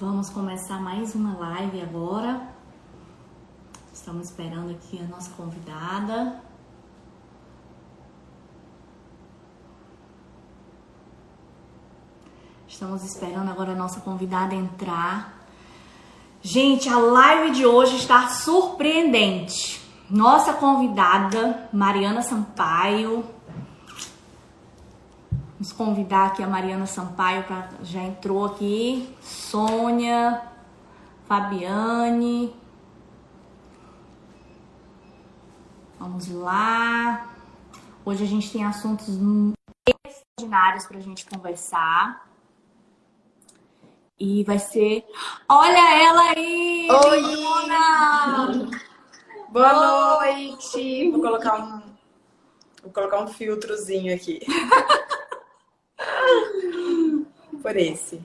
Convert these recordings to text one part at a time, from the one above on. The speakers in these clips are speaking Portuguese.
Vamos começar mais uma live agora. Estamos esperando aqui a nossa convidada. Estamos esperando agora a nossa convidada entrar. Gente, a live de hoje está surpreendente. Nossa convidada, Mariana Sampaio. Convidar aqui a Mariana Sampaio para já entrou aqui. Sônia, Fabiane. Vamos lá. Hoje a gente tem assuntos extraordinários para a gente conversar. E vai ser. Olha ela aí! Oi! Boa noite! Vou colocar um, vou colocar um filtrozinho aqui. Por esse.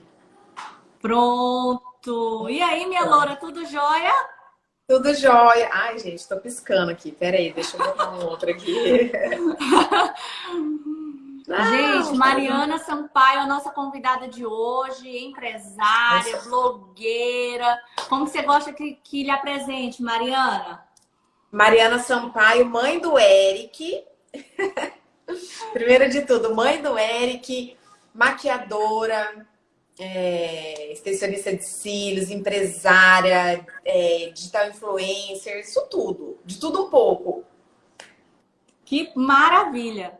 Pronto! E aí, minha loura, tudo jóia? Tudo jóia. Ai, gente, tô piscando aqui. Pera aí, deixa eu botar um outro aqui. Não, Gente, Mariana Sampaio, a nossa convidada de hoje, empresária, Nossa. blogueira. Como você gosta que, que lhe apresente, Mariana? Mariana Sampaio, mãe do Eric. Primeiro de tudo, mãe do Eric, maquiadora, é, extensionista de cílios, empresária, é, digital influencer, isso tudo, de tudo um pouco. Que maravilha!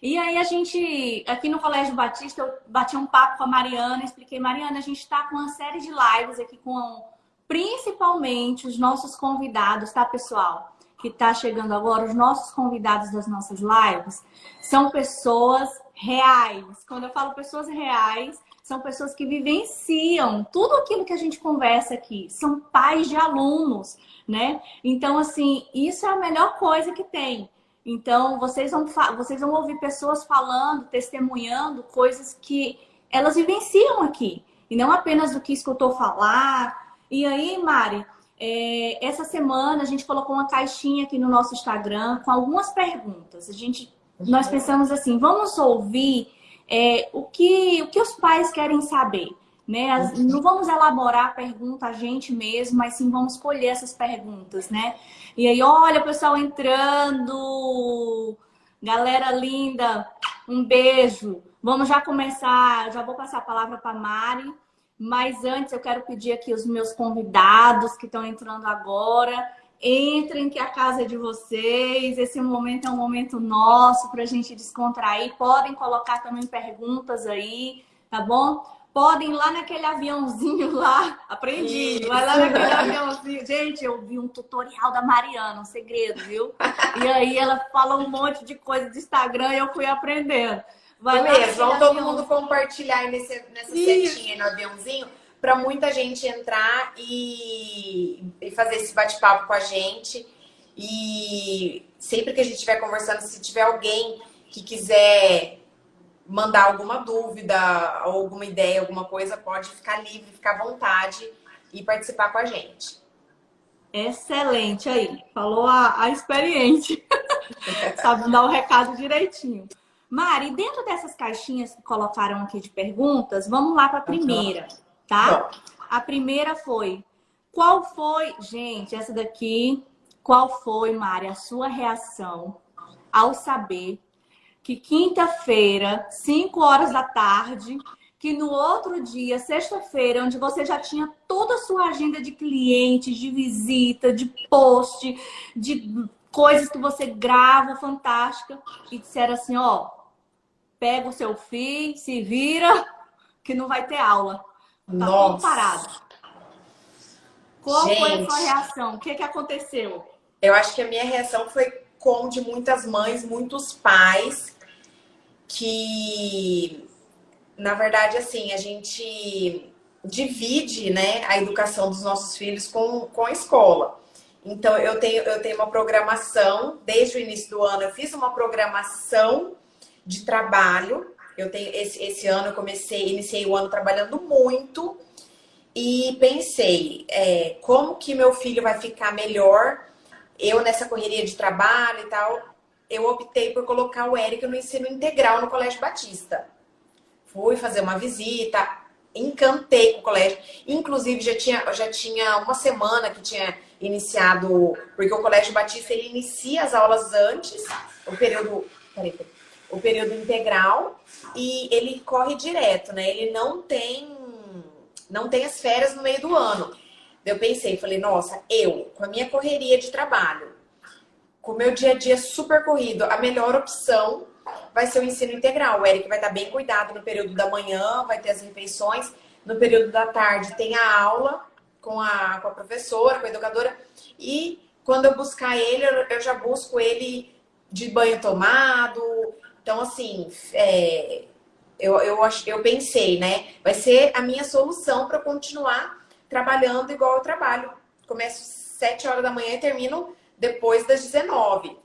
E aí a gente, aqui no Colégio Batista, eu bati um papo com a Mariana, expliquei, Mariana, a gente está com uma série de lives aqui com principalmente os nossos convidados, tá, pessoal? Que está chegando agora, os nossos convidados das nossas lives são pessoas reais. Quando eu falo pessoas reais, são pessoas que vivenciam tudo aquilo que a gente conversa aqui, são pais de alunos, né? Então, assim, isso é a melhor coisa que tem então, vocês vão, vocês vão ouvir pessoas falando, testemunhando coisas que elas vivenciam aqui. E não apenas do que escutou falar. E aí, Mari, é, essa semana a gente colocou uma caixinha aqui no nosso Instagram com algumas perguntas. A gente, nós pensamos assim, vamos ouvir é, o, que, o que os pais querem saber. Né? As, não vamos elaborar a pergunta a gente mesmo, mas sim vamos escolher essas perguntas, né? E aí, olha o pessoal entrando! Galera linda, um beijo. Vamos já começar, já vou passar a palavra para Mari, mas antes eu quero pedir aqui os meus convidados que estão entrando agora. Entrem que a casa é de vocês. Esse momento é um momento nosso para a gente descontrair. Podem colocar também perguntas aí, tá bom? podem ir lá naquele aviãozinho lá. Aprendi. Isso. Vai lá naquele aviãozinho. Gente, eu vi um tutorial da Mariana, um segredo, viu? E aí ela fala um monte de coisa do Instagram e eu fui aprendendo. Vai Beleza, vamos todo mundo compartilhar aí nesse, nessa Isso. setinha aí no aviãozinho para muita gente entrar e, e fazer esse bate-papo com a gente. E sempre que a gente estiver conversando, se tiver alguém que quiser mandar alguma dúvida, alguma ideia, alguma coisa, pode ficar livre, ficar à vontade e participar com a gente. Excelente aí, falou a, a experiente. Sabe dar o recado direitinho. Mari, dentro dessas caixinhas que colocaram aqui de perguntas, vamos lá para a primeira, tá? A primeira foi: qual foi, gente, essa daqui, qual foi, Mari, a sua reação ao saber que quinta-feira, 5 horas da tarde, que no outro dia, sexta-feira, onde você já tinha toda a sua agenda de clientes, de visita, de post, de coisas que você grava fantástica, e disseram assim, ó, pega o seu filho, se vira, que não vai ter aula. Tá Nossa. parado. Qual Gente, foi a sua reação? O que, que aconteceu? Eu acho que a minha reação foi como de muitas mães, muitos pais que, na verdade, assim, a gente divide né, a educação dos nossos filhos com, com a escola. Então, eu tenho, eu tenho uma programação, desde o início do ano, eu fiz uma programação de trabalho. Eu tenho esse, esse ano eu comecei, iniciei o ano trabalhando muito e pensei é, como que meu filho vai ficar melhor, eu nessa correria de trabalho e tal, eu optei por colocar o Eric no ensino integral no Colégio Batista. Fui fazer uma visita, encantei com o colégio. Inclusive, já tinha, já tinha uma semana que tinha iniciado, porque o Colégio Batista ele inicia as aulas antes, o período, peraí, peraí, o período integral, e ele corre direto, né? Ele não tem, não tem as férias no meio do ano. Eu pensei, falei, nossa, eu, com a minha correria de trabalho, com o meu dia a dia super corrido, a melhor opção vai ser o ensino integral. O Eric vai estar bem cuidado no período da manhã, vai ter as refeições. No período da tarde tem a aula com a, com a professora, com a educadora. E quando eu buscar ele, eu já busco ele de banho tomado. Então, assim, é, eu, eu, eu pensei, né? Vai ser a minha solução para continuar trabalhando igual eu trabalho. Começo às 7 horas da manhã e termino depois das 19.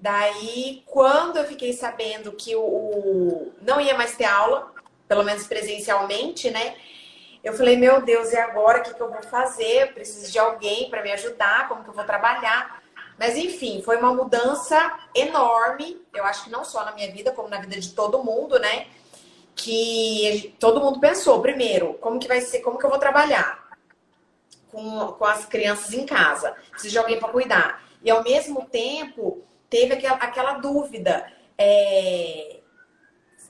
Daí, quando eu fiquei sabendo que o, o, não ia mais ter aula, pelo menos presencialmente, né? Eu falei, meu Deus, e agora o que, que eu vou fazer? Eu preciso de alguém para me ajudar, como que eu vou trabalhar? Mas enfim, foi uma mudança enorme. Eu acho que não só na minha vida, como na vida de todo mundo, né? Que todo mundo pensou, primeiro, como que vai ser, como que eu vou trabalhar com, com as crianças em casa? Preciso de alguém para cuidar. E ao mesmo tempo, teve aquela, aquela dúvida. É,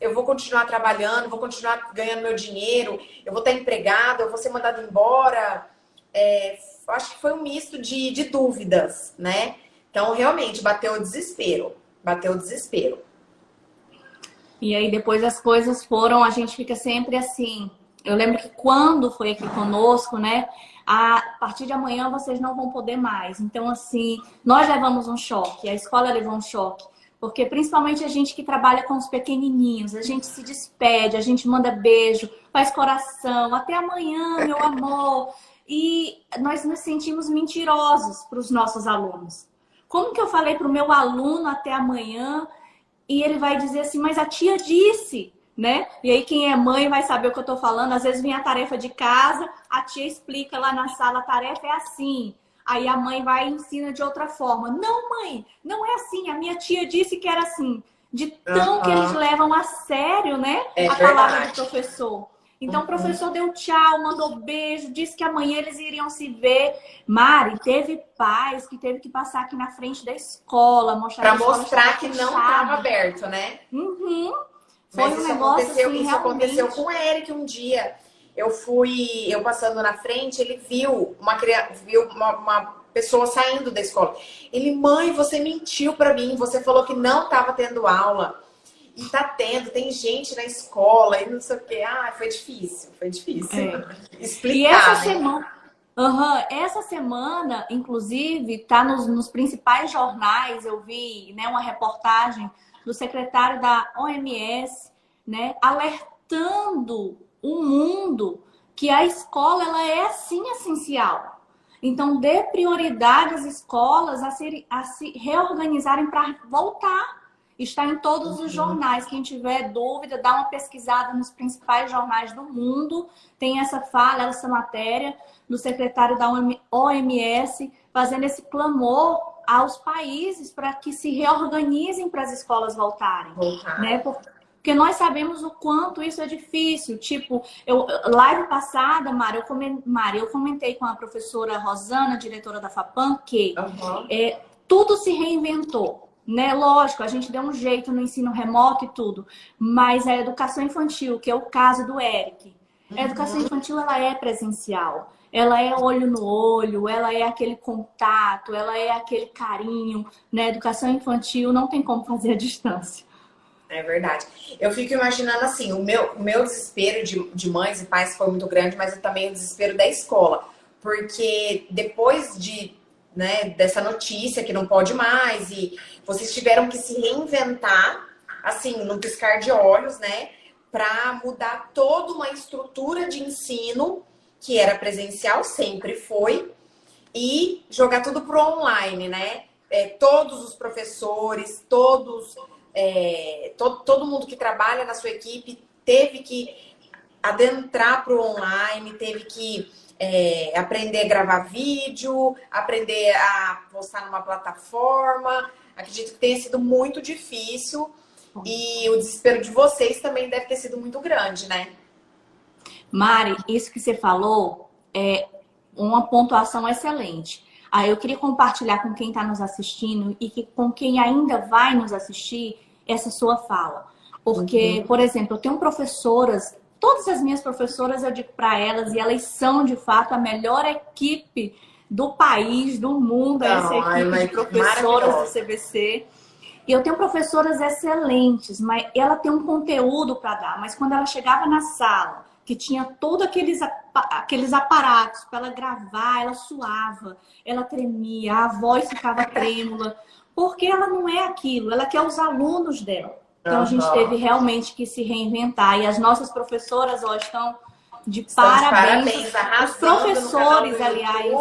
eu vou continuar trabalhando, vou continuar ganhando meu dinheiro, eu vou estar empregado, eu vou ser mandado embora. É, acho que foi um misto de, de dúvidas, né? Então, realmente, bateu o desespero. Bateu o desespero. E aí, depois as coisas foram, a gente fica sempre assim. Eu lembro que quando foi aqui conosco, né? a partir de amanhã vocês não vão poder mais. Então, assim, nós levamos um choque, a escola levou um choque. Porque principalmente a gente que trabalha com os pequenininhos, a gente se despede, a gente manda beijo, faz coração, até amanhã, meu amor. E nós nos sentimos mentirosos para os nossos alunos. Como que eu falei para o meu aluno até amanhã e ele vai dizer assim, mas a tia disse né? E aí quem é mãe vai saber o que eu tô falando. Às vezes vem a tarefa de casa, a tia explica lá na sala, a tarefa é assim. Aí a mãe vai e ensina de outra forma. Não, mãe, não é assim. A minha tia disse que era assim. De tão uhum. que eles levam a sério, né? É a verdade. palavra do professor. Então o professor deu tchau, mandou beijo, disse que amanhã eles iriam se ver. Mari, teve pais que teve que passar aqui na frente da escola, mostrar Para mostrar que não estava aberto, né? Uhum. Foi Mas um isso aconteceu, assim, isso realmente... aconteceu com o Eric um dia. Eu fui, eu passando na frente, ele viu uma criança, viu uma, uma pessoa saindo da escola. Ele, mãe, você mentiu para mim, você falou que não estava tendo aula. E tá tendo, tem gente na escola e não sei o que. Ah, foi difícil, foi difícil. É. Explicar. E essa né? semana, uhum, essa semana, inclusive, tá nos, nos principais jornais, eu vi né, uma reportagem do secretário da OMS, né, alertando o mundo que a escola ela é sim essencial. Então, dê prioridade às escolas a, ser, a se reorganizarem para voltar. Está em todos os uhum. jornais. Quem tiver dúvida, dá uma pesquisada nos principais jornais do mundo. Tem essa fala, essa matéria do secretário da OMS fazendo esse clamor aos países para que se reorganizem para as escolas voltarem, Voltar. né? Porque nós sabemos o quanto isso é difícil. Tipo, eu live passada, Mari, eu, comentei, Mari, eu comentei com a professora Rosana, diretora da FAPAM, que uhum. é, tudo se reinventou. Né? Lógico, a gente deu um jeito no ensino remoto e tudo, mas a educação infantil, que é o caso do Eric, a educação uhum. infantil ela é presencial ela é olho no olho, ela é aquele contato, ela é aquele carinho, né? Educação infantil não tem como fazer à distância. É verdade. Eu fico imaginando assim, o meu, o meu desespero de, de mães e pais foi muito grande, mas também o desespero da escola. Porque depois de, né, dessa notícia que não pode mais, e vocês tiveram que se reinventar, assim, no piscar de olhos, né? Para mudar toda uma estrutura de ensino que era presencial, sempre foi, e jogar tudo pro online, né? É, todos os professores, todos, é, to, todo mundo que trabalha na sua equipe teve que adentrar pro online, teve que é, aprender a gravar vídeo, aprender a postar numa plataforma. Acredito que tenha sido muito difícil e o desespero de vocês também deve ter sido muito grande, né? Mari, isso que você falou é uma pontuação excelente. Aí eu queria compartilhar com quem está nos assistindo e que, com quem ainda vai nos assistir essa sua fala. Porque, uhum. por exemplo, eu tenho professoras, todas as minhas professoras eu digo para elas, e elas são de fato a melhor equipe do país, do mundo, Não, essa equipe de professoras do CBC. E eu tenho professoras excelentes, mas ela tem um conteúdo para dar, mas quando ela chegava na sala, que tinha todos aqueles, aqueles aparatos para ela gravar, ela suava, ela tremia, a voz ficava trêmula, porque ela não é aquilo, ela quer os alunos dela. Então a gente teve realmente que se reinventar. E as nossas professoras hoje estão de parabéns. parabéns os professores, aliás.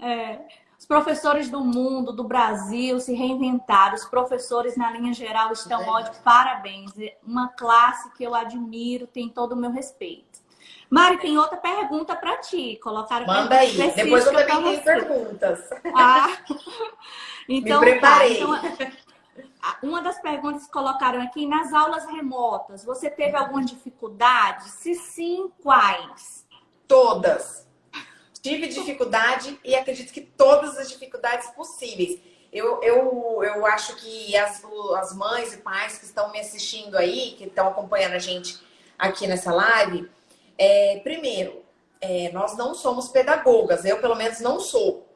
É, os professores do mundo, do Brasil, se reinventaram. Os professores, na linha geral, estão é. ótimos. Parabéns. É uma classe que eu admiro, tem todo o meu respeito. Mari, tem outra pergunta para ti. Colocaram Manda aí. Depois eu também tenho perguntas. Ah. Então, Me preparei. Tá, então, uma das perguntas que colocaram aqui, nas aulas remotas, você teve alguma dificuldade? Se sim, quais? Todas tive dificuldade e acredito que todas as dificuldades possíveis. Eu, eu, eu acho que as, as mães e pais que estão me assistindo aí, que estão acompanhando a gente aqui nessa live, é, primeiro, é, nós não somos pedagogas, eu pelo menos não sou.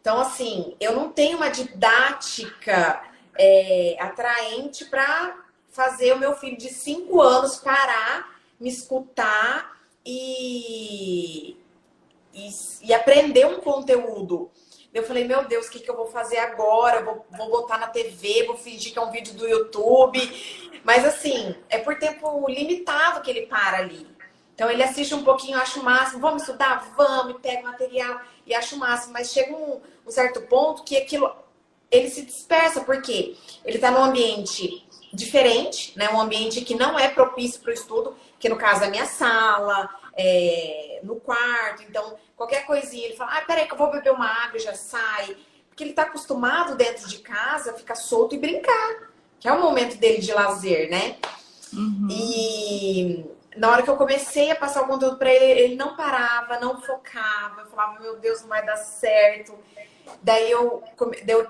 Então, assim, eu não tenho uma didática é, atraente para fazer o meu filho de cinco anos parar, me escutar e e, e aprender um conteúdo. Eu falei, meu Deus, o que, que eu vou fazer agora? Vou, vou botar na TV, vou fingir que é um vídeo do YouTube. Mas assim, é por tempo limitado que ele para ali. Então ele assiste um pouquinho, acha o máximo, vamos estudar? Vamos, pega material e acha o máximo. Mas chega um, um certo ponto que aquilo ele se dispersa, porque ele está num ambiente diferente, né? Um ambiente que não é propício para o estudo, que no caso é a minha sala, é, no quarto. Então, qualquer coisinha, ele fala, ah, peraí que eu vou beber uma água e já sai. Porque ele está acostumado dentro de casa a ficar solto e brincar. Que é o momento dele de lazer, né? Uhum. E na hora que eu comecei a passar o conteúdo para ele, ele não parava, não focava. Eu falava, meu Deus, não vai dar certo. Daí eu, eu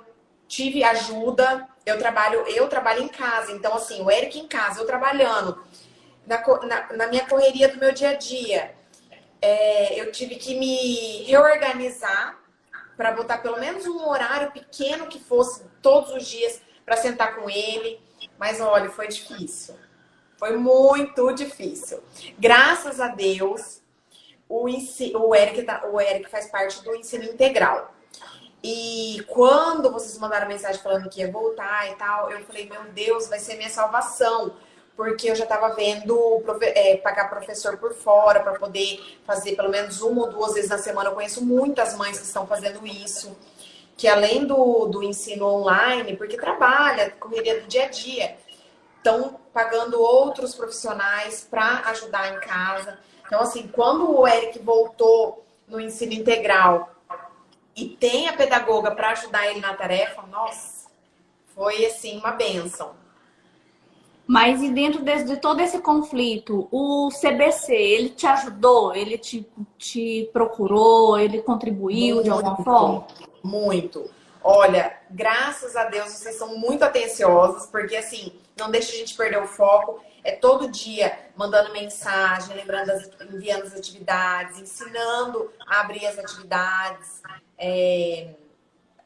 tive ajuda. Eu trabalho, eu trabalho em casa. Então, assim, o Eric em casa, eu trabalhando na, na, na minha correria do meu dia a dia, é, eu tive que me reorganizar para botar pelo menos um horário pequeno que fosse todos os dias para sentar com ele. Mas olha, foi difícil. Foi muito difícil. Graças a Deus, o, o, Eric, tá, o Eric faz parte do ensino integral. E quando vocês mandaram mensagem falando que ia voltar e tal, eu falei, meu Deus, vai ser minha salvação porque eu já estava vendo é, pagar professor por fora para poder fazer pelo menos uma ou duas vezes na semana. Eu conheço muitas mães que estão fazendo isso, que além do, do ensino online, porque trabalha, correria do dia a dia, estão pagando outros profissionais para ajudar em casa. Então, assim, quando o Eric voltou no ensino integral e tem a pedagoga para ajudar ele na tarefa, nossa, foi assim uma benção. Mas e dentro de, de, todo esse conflito, o CBC, ele te ajudou? Ele te, te procurou? Ele contribuiu muito, de alguma forma? Muito. Olha, graças a Deus vocês são muito atenciosos, porque assim, não deixa a gente perder o foco. É todo dia mandando mensagem, lembrando, as, enviando as atividades, ensinando a abrir as atividades. É,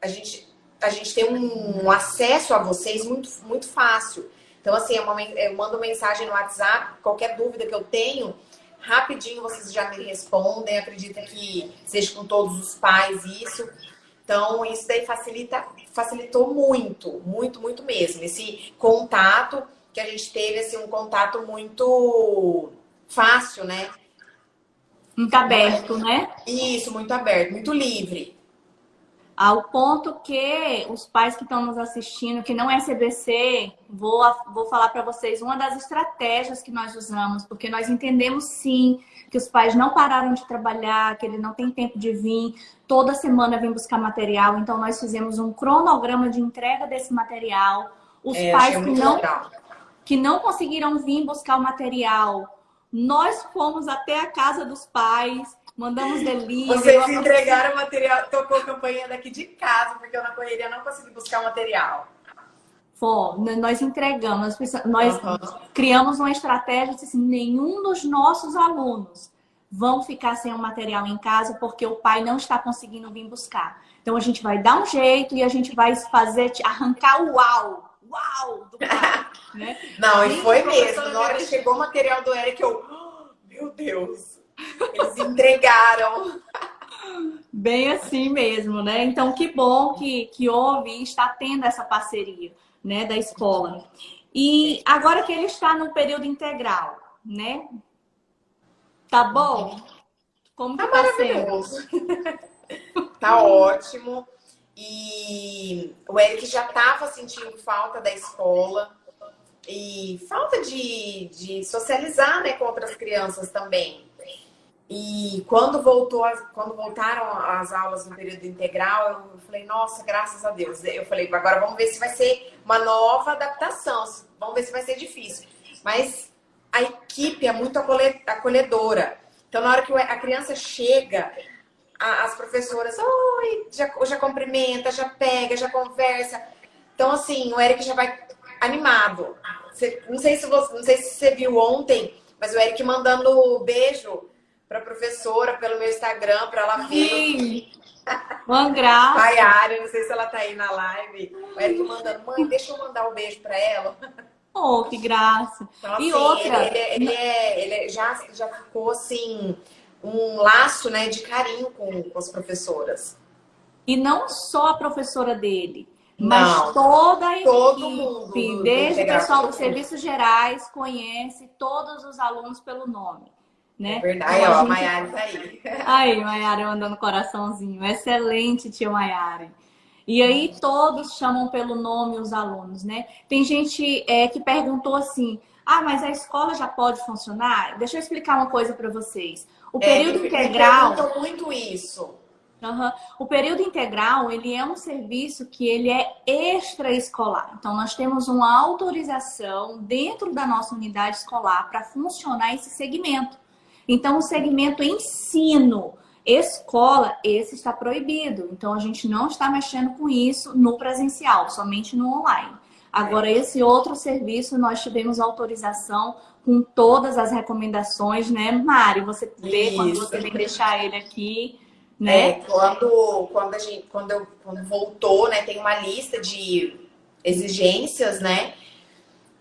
a, gente, a gente tem um, um acesso a vocês muito, muito fácil. Então, assim, eu mando mensagem no WhatsApp, qualquer dúvida que eu tenho, rapidinho vocês já me respondem. Acredita que seja com todos os pais isso. Então, isso daí facilita, facilitou muito, muito, muito mesmo. Esse contato que a gente teve, assim, um contato muito fácil, né? Muito aberto, né? Isso, muito aberto, muito livre. Ao ponto que os pais que estão nos assistindo, que não é CBC, vou, vou falar para vocês uma das estratégias que nós usamos, porque nós entendemos sim que os pais não pararam de trabalhar, que ele não tem tempo de vir, toda semana vem buscar material, então nós fizemos um cronograma de entrega desse material. Os é, pais que não, que não conseguiram vir buscar o material, Nós fomos até a casa dos pais, mandamos delivery. Vocês entregaram material, tocou a campanha daqui de casa, porque eu na correria não consegui buscar o material. Fomos, nós entregamos, nós uhum. criamos uma estratégia de assim, nenhum dos nossos alunos vão ficar sem o material em casa porque o pai não está conseguindo vir buscar. Então a gente vai dar um jeito e a gente vai fazer arrancar o uau, uau do pai, né? Não, e foi mesmo. Na hora que chegou o material do Eric, eu, oh, meu Deus, eles entregaram. Bem assim mesmo, né? Então que bom que que houve e está tendo essa parceria, né, da escola. E agora que ele está no período integral, né? Tá bom? Como tá, tá maravilhoso. tá ótimo. E o Eric já estava sentindo falta da escola e falta de, de socializar né, com outras crianças também. E quando voltou, quando voltaram as aulas no período integral, eu falei, nossa, graças a Deus. Eu falei, agora vamos ver se vai ser uma nova adaptação, vamos ver se vai ser difícil. Mas a equipe é muito acolhedora. Então, na hora que a criança chega, as professoras, oi, já, já cumprimenta, já pega, já conversa. Então, assim, o Eric já vai animado. não, sei se você, não sei se você viu ontem, mas o Eric mandando beijo para a professora pelo meu Instagram, para ela. Sim. Uma graça. Maiara, não sei se ela tá aí na live. O Eric mandando, mãe, deixa eu mandar um beijo para ela. Oh, que graça. Então, assim, e outra. Ele, ele, ele, é, ele já, já ficou assim, um laço né, de carinho com, com as professoras. E não só a professora dele, mas não, toda a todo equipe, mundo desde o pessoal dos serviços gerais, conhece todos os alunos pelo nome. Né? É verdade, então, ó, a gente... Maiara tá aí. Aí, Maiara mandando coraçãozinho. Excelente, tia Maiara. E aí todos chamam pelo nome os alunos, né? Tem gente é, que perguntou assim: ah, mas a escola já pode funcionar? Deixa eu explicar uma coisa para vocês. O é, período é, integral. Perguntam muito isso. Uhum. O período integral ele é um serviço que ele é extraescolar. Então nós temos uma autorização dentro da nossa unidade escolar para funcionar esse segmento. Então o segmento ensino Escola, esse está proibido. Então a gente não está mexendo com isso no presencial, somente no online. Agora, esse outro serviço, nós tivemos autorização com todas as recomendações, né, Mari? Você vê isso. quando você vem deixar ele aqui, né? É, quando, quando, a gente, quando, eu, quando voltou, né, tem uma lista de exigências, né?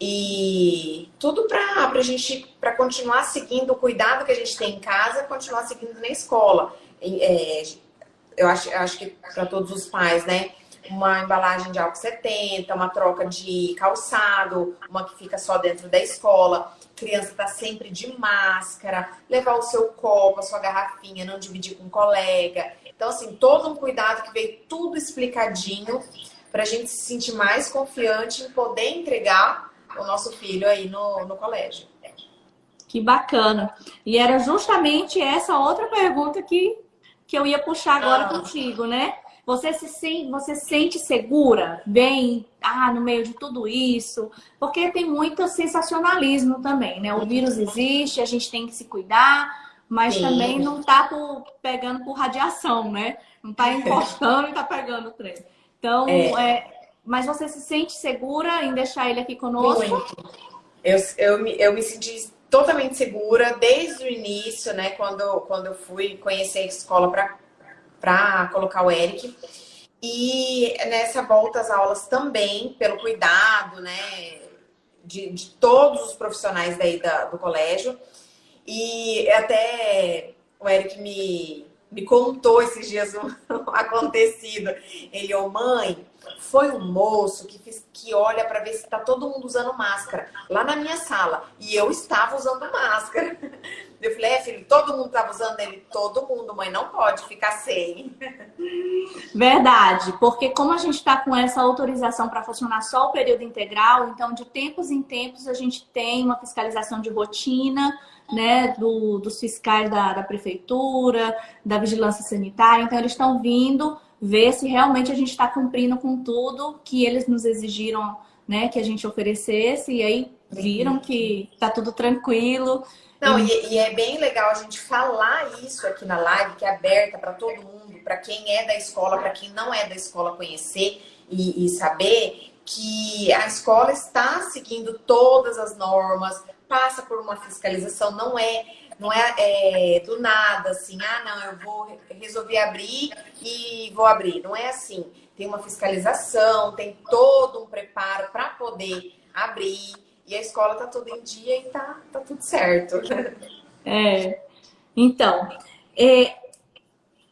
E tudo para a gente, para continuar seguindo o cuidado que a gente tem em casa, continuar seguindo na escola. É, eu, acho, eu acho que para todos os pais, né? Uma embalagem de álcool 70, uma troca de calçado, uma que fica só dentro da escola. Criança está sempre de máscara, levar o seu copo, a sua garrafinha, não dividir com um colega. Então, assim, todo um cuidado que veio tudo explicadinho para a gente se sentir mais confiante em poder entregar o nosso filho aí no, no colégio. Que bacana. E era justamente essa outra pergunta que, que eu ia puxar agora ah. contigo, né? Você se sente, você sente segura, bem, ah, no meio de tudo isso? Porque tem muito sensacionalismo também, né? O vírus existe, a gente tem que se cuidar, mas Sim. também não tá por, pegando por radiação, né? Não tá encostando e tá pegando o trem. Então, é. é mas você se sente segura em deixar ele aqui conosco? Muito. Eu, eu, me, eu me senti totalmente segura desde o início, né? Quando, quando eu fui conhecer a escola para colocar o Eric. E nessa volta às aulas também, pelo cuidado, né? De, de todos os profissionais daí da, do colégio. E até o Eric me, me contou esses dias o acontecido. Ele, ô oh, mãe, foi um moço que, que olha para ver se está todo mundo usando máscara lá na minha sala. E eu estava usando máscara. Eu falei, é, filho, todo mundo estava usando ele? Todo mundo, mãe, não pode ficar sem. Verdade, porque como a gente está com essa autorização para funcionar só o período integral, então de tempos em tempos a gente tem uma fiscalização de rotina, né, do, dos fiscais da, da prefeitura, da vigilância sanitária, então eles estão vindo ver se realmente a gente está cumprindo com tudo que eles nos exigiram, né, que a gente oferecesse, e aí viram que tá tudo tranquilo. Não, e, e, é bem legal a gente falar isso aqui na live, que é aberta para todo mundo, para quem é da escola, para quem não é da escola conhecer e, e saber que a escola está seguindo todas as normas, passa por uma fiscalização, não é não é, é, do nada assim, ah, não, eu vou resolver abrir e vou abrir. Não é assim. Tem uma fiscalização, tem todo um preparo para poder abrir. E a escola tá tudo em dia e tá, tá tudo certo. É. Então, é,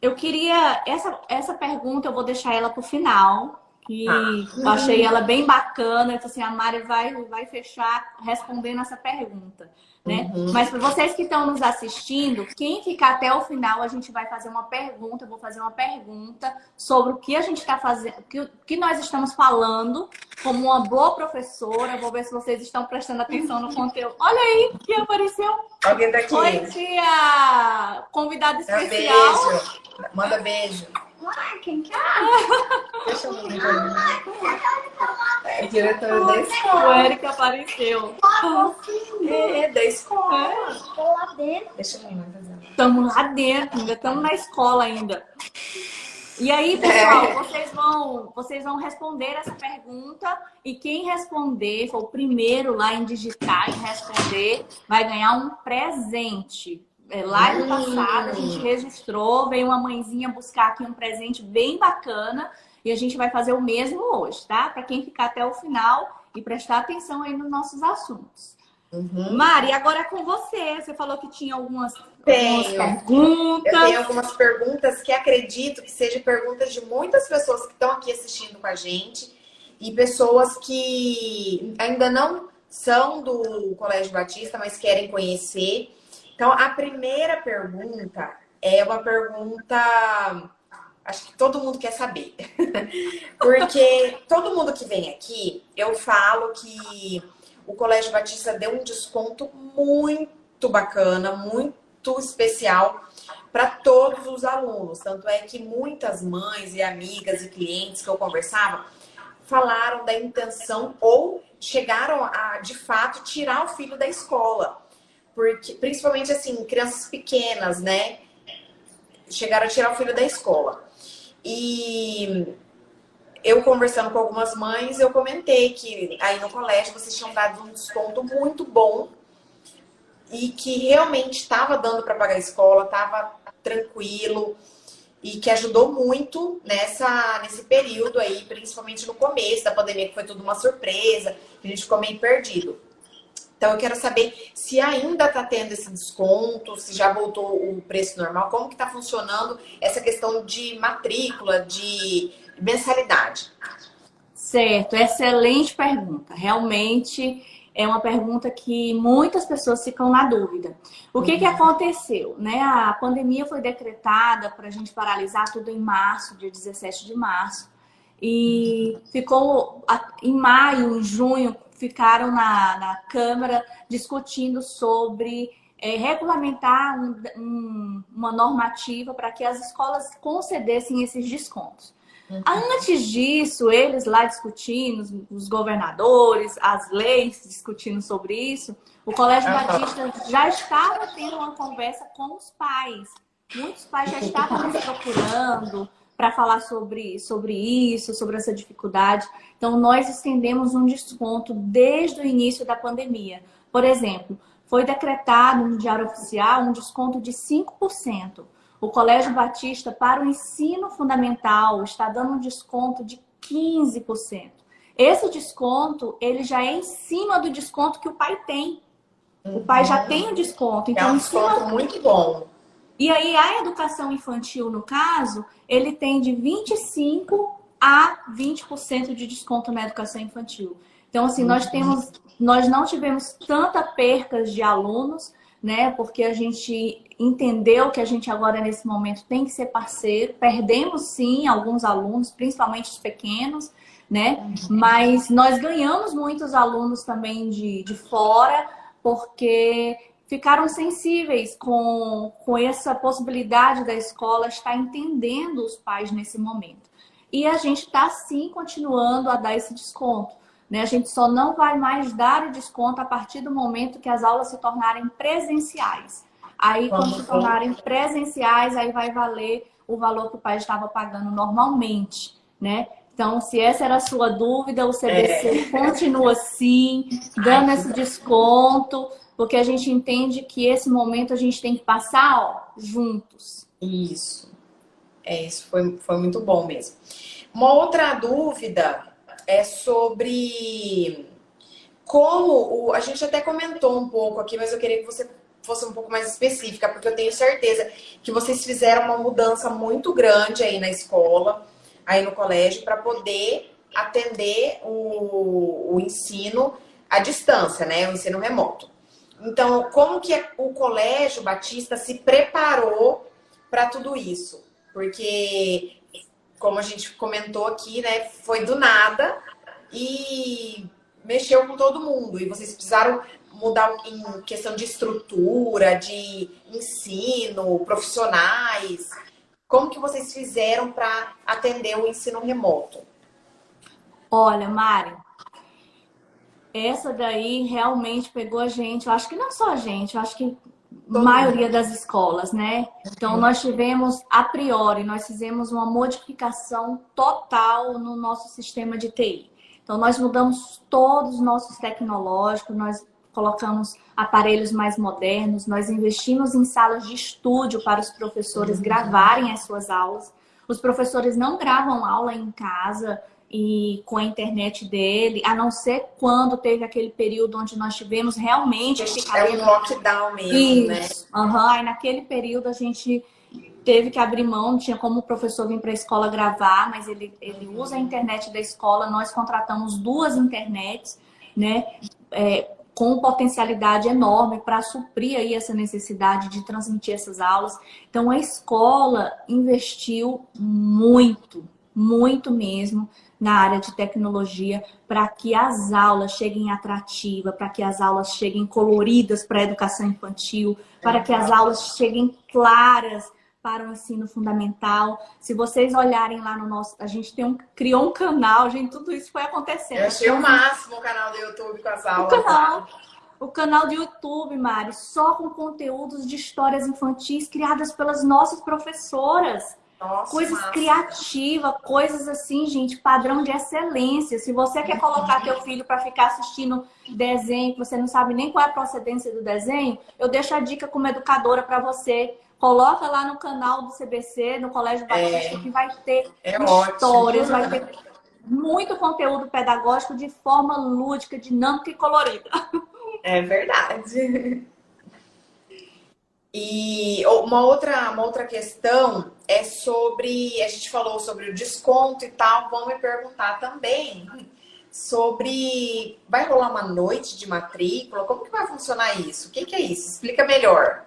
eu queria. Essa, essa pergunta eu vou deixar ela para o final. Que ah. eu achei ela bem bacana. Então, assim, a Mari vai, vai fechar respondendo essa pergunta né? Uhum. Mas para vocês que estão nos assistindo, quem ficar até o final, a gente vai fazer uma pergunta, eu vou fazer uma pergunta sobre o que a gente está fazendo, o que, que nós estamos falando como uma boa professora. Vou ver se vocês estão prestando atenção no conteúdo. Olha aí, que apareceu. Alguém daqui. Oi, tia! Convidado especial. Beijo. Manda beijo. quem que é? Deixa eu ver. É diretora da escola. O Eric apareceu. É, da escola. Estou lá dentro. Deixa eu ver. Estamos lá dentro, ainda estamos na escola ainda. E aí, pessoal, é. vocês vão, vocês vão responder essa pergunta e quem responder, for o primeiro lá em digitar e responder, vai ganhar um presente. É, lá no passado a gente registrou, veio uma mãezinha buscar aqui um presente bem bacana e a gente vai fazer o mesmo hoje, tá? Para quem ficar até o final e prestar atenção aí nos nossos assuntos. Uhum. Mari, agora é com você. Você falou que tinha algumas, tenho. algumas perguntas. Eu tenho algumas perguntas que acredito que sejam perguntas de muitas pessoas que estão aqui assistindo com a gente e pessoas que ainda não são do Colégio Batista, mas querem conhecer. Então, a primeira pergunta é uma pergunta acho que todo mundo quer saber. Porque todo mundo que vem aqui, eu falo que o Colégio Batista deu um desconto muito bacana, muito especial para todos os alunos. Tanto é que muitas mães e amigas e clientes que eu conversava falaram da intenção ou chegaram a, de fato, tirar o filho da escola. Porque, principalmente assim, crianças pequenas, né? Chegaram a tirar o filho da escola. E eu conversando com algumas mães, eu comentei que aí no colégio vocês tinham dado um desconto muito bom e que realmente estava dando para pagar a escola, estava tranquilo e que ajudou muito nessa nesse período aí, principalmente no começo da pandemia, que foi tudo uma surpresa, a gente ficou meio perdido. Então eu quero saber se ainda está tendo esse desconto, se já voltou o preço normal, como que está funcionando essa questão de matrícula, de mensalidade. Certo, excelente pergunta. Realmente é uma pergunta que muitas pessoas ficam na dúvida. O que, uhum. que aconteceu? Né? A pandemia foi decretada para a gente paralisar tudo em março, dia 17 de março. E uhum. ficou em maio, em junho, ficaram na, na Câmara discutindo sobre é, regulamentar um, um, uma normativa para que as escolas concedessem esses descontos. Uhum. Antes disso, eles lá discutindo, os governadores, as leis discutindo sobre isso, o Colégio. Batista já estava tendo uma conversa com os pais. Muitos pais já estavam nos procurando, para falar sobre, sobre isso, sobre essa dificuldade. Então, nós estendemos um desconto desde o início da pandemia. Por exemplo, foi decretado no Diário Oficial um desconto de 5%. O Colégio Batista, para o ensino fundamental, está dando um desconto de 15%. Esse desconto, ele já é em cima do desconto que o pai tem. O pai já tem o desconto. Então, é um desconto cima... muito bom. E aí, a educação infantil, no caso, ele tem de 25 a 20% de desconto na educação infantil. Então, assim, nós temos, nós não tivemos tanta percas de alunos, né? Porque a gente entendeu que a gente agora, nesse momento, tem que ser parceiro. Perdemos, sim, alguns alunos, principalmente os pequenos, né? Mas nós ganhamos muitos alunos também de, de fora, porque ficaram sensíveis com, com essa possibilidade da escola estar entendendo os pais nesse momento. E a gente está sim continuando a dar esse desconto. Né? A gente só não vai mais dar o desconto a partir do momento que as aulas se tornarem presenciais. Aí, quando se tornarem presenciais, aí vai valer o valor que o pai estava pagando normalmente, né? Então, se essa era a sua dúvida, o CBC é. continua assim, dando esse desconto, porque a gente entende que esse momento a gente tem que passar ó, juntos. Isso. É, isso foi, foi muito bom mesmo. Uma outra dúvida é sobre como o, a gente até comentou um pouco aqui, mas eu queria que você fosse um pouco mais específica, porque eu tenho certeza que vocês fizeram uma mudança muito grande aí na escola, aí no colégio, para poder atender o, o ensino à distância, né? O ensino remoto. Então, como que o Colégio Batista se preparou para tudo isso? Porque como a gente comentou aqui, né, foi do nada e mexeu com todo mundo. E vocês precisaram mudar em questão de estrutura, de ensino, profissionais. Como que vocês fizeram para atender o ensino remoto? Olha, Mari, essa daí realmente pegou a gente. Eu acho que não só a gente, eu acho que maioria das escolas, né? Então nós tivemos a priori, nós fizemos uma modificação total no nosso sistema de TI. Então nós mudamos todos os nossos tecnológicos, nós colocamos aparelhos mais modernos, nós investimos em salas de estúdio para os professores gravarem as suas aulas. Os professores não gravam aula em casa, e com a internet dele, a não ser quando teve aquele período onde nós tivemos realmente É um lockdown mesmo, né? Isso. né? Uhum. Aí naquele período a gente teve que abrir mão, não tinha como o professor vir para a escola gravar, mas ele, ele usa a internet da escola, nós contratamos duas internets, né? É, com potencialidade enorme para suprir aí essa necessidade de transmitir essas aulas. Então a escola investiu muito, muito mesmo na área de tecnologia para que as aulas cheguem atrativas, para que as aulas cheguem coloridas para a educação infantil, para que as aulas cheguem claras para o ensino fundamental. Se vocês olharem lá no nosso, a gente tem um criou um canal, gente, tudo isso foi acontecendo. Eu achei o máximo o canal do YouTube com as aulas. O canal, o canal do YouTube, Mari, só com conteúdos de histórias infantis criadas pelas nossas professoras. Nossa, coisas massa. criativas, coisas assim, gente, padrão de excelência. Se você quer colocar teu filho para ficar assistindo desenho, que você não sabe nem qual é a procedência do desenho, eu deixo a dica como educadora para você. Coloca lá no canal do CBC, no Colégio Batista, é, que vai ter é histórias, ótimo. vai ter muito conteúdo pedagógico de forma lúdica, dinâmica e colorida. É verdade. E uma outra, uma outra questão é sobre. A gente falou sobre o desconto e tal. Vão me perguntar também sobre. Vai rolar uma noite de matrícula? Como que vai funcionar isso? O que, que é isso? Explica melhor.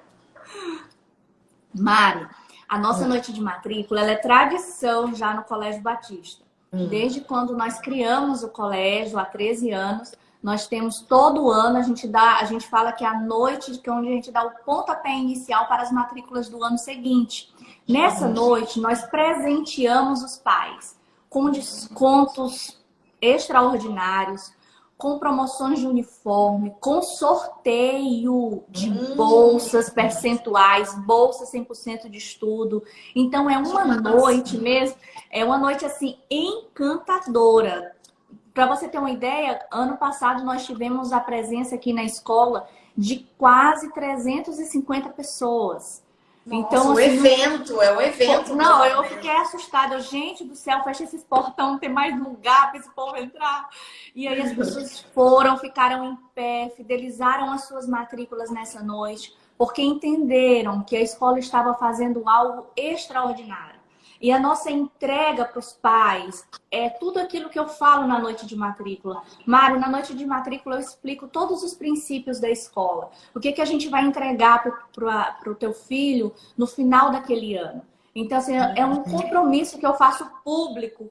Mari, a nossa hum. noite de matrícula é tradição já no Colégio Batista. Hum. Desde quando nós criamos o colégio, há 13 anos, nós temos todo ano, a gente dá, a gente fala que é a noite que é onde a gente dá o pontapé inicial para as matrículas do ano seguinte. Nessa noite, nós presenteamos os pais com descontos extraordinários, com promoções de uniforme, com sorteio de hum. bolsas percentuais, bolsa 100% de estudo. Então é uma noite mesmo, é uma noite assim encantadora. Para você ter uma ideia, ano passado nós tivemos a presença aqui na escola de quase 350 pessoas. Nossa, então, o assim, evento, é o evento. Não, eu fiquei assustada. Gente do céu, fecha esses portão, não tem mais lugar para esse povo entrar. E aí as pessoas foram, ficaram em pé, fidelizaram as suas matrículas nessa noite, porque entenderam que a escola estava fazendo algo extraordinário. E a nossa entrega para os pais é tudo aquilo que eu falo na noite de matrícula. Mário, na noite de matrícula eu explico todos os princípios da escola. O que, que a gente vai entregar para o teu filho no final daquele ano. Então, assim, é um compromisso que eu faço público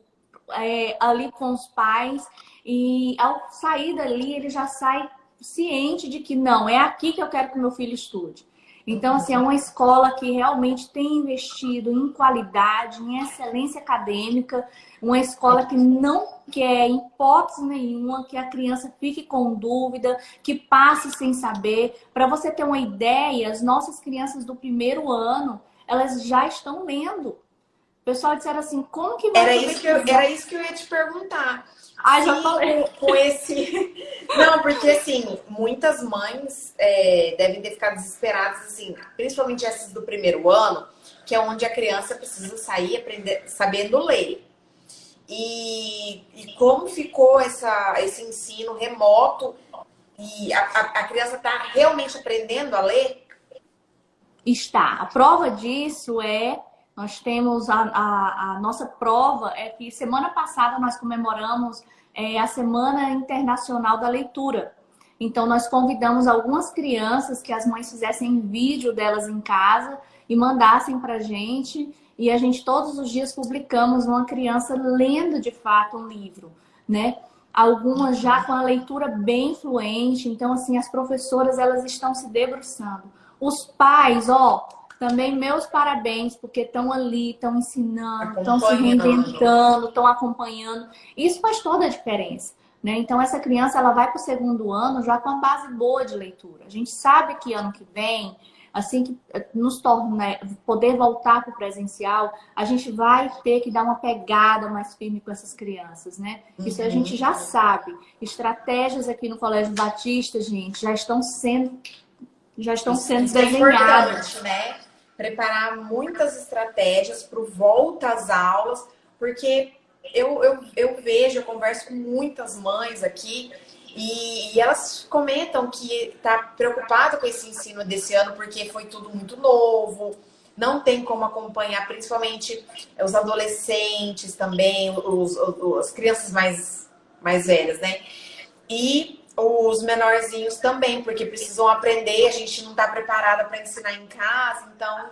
é, ali com os pais. E ao sair dali, ele já sai ciente de que não, é aqui que eu quero que meu filho estude. Então, assim, é uma escola que realmente tem investido em qualidade, em excelência acadêmica, uma escola que não quer, em hipótese nenhuma, que a criança fique com dúvida, que passe sem saber. Para você ter uma ideia, as nossas crianças do primeiro ano, elas já estão lendo. O pessoal disseram assim, como que vai... Era isso que eu, era isso que eu ia te perguntar. Ah, já falei. Com esse... Não, porque assim, muitas mães é, devem ter ficado desesperadas, assim, principalmente essas do primeiro ano, que é onde a criança precisa sair aprender, sabendo ler. E, e como ficou essa, esse ensino remoto e a, a, a criança está realmente aprendendo a ler? Está. A prova disso é nós temos a, a, a, nossa prova é que semana passada nós comemoramos é, a Semana Internacional da Leitura. Então nós convidamos algumas crianças que as mães fizessem vídeo delas em casa e mandassem para a gente e a gente todos os dias publicamos uma criança lendo de fato um livro, né? Algumas já com a leitura bem fluente, então assim as professoras elas estão se debruçando. Os pais, ó, também meus parabéns, porque estão ali, estão ensinando, estão se reinventando, estão acompanhando. Isso faz toda a diferença. Né? Então, essa criança ela vai para o segundo ano já com uma base boa de leitura. A gente sabe que ano que vem, assim que eh, nos torna né, poder voltar para o presencial, a gente vai ter que dar uma pegada mais firme com essas crianças, né? Isso a gente já uhum. sabe. Estratégias aqui no Colégio Batista, gente, já estão sendo já estão sendo Isso é desenhadas. É né? Preparar muitas estratégias para o volta às aulas, porque eu, eu, eu vejo, eu converso com muitas mães aqui e, e elas comentam que está preocupada com esse ensino desse ano porque foi tudo muito novo, não tem como acompanhar, principalmente os adolescentes também, os, os, as crianças mais, mais velhas, né? E os menorzinhos também, porque precisam aprender, a gente não está preparada para ensinar em casa, então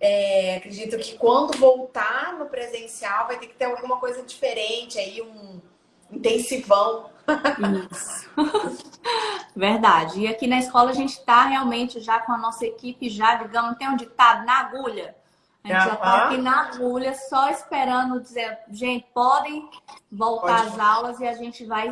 é, acredito que quando voltar no presencial vai ter que ter alguma coisa diferente, aí um intensivão. Isso. Verdade. E aqui na escola a gente está realmente já com a nossa equipe, já, digamos, tem um ditado na agulha. A gente já está aqui na agulha, só esperando dizer, gente, podem voltar Pode. às aulas e a gente vai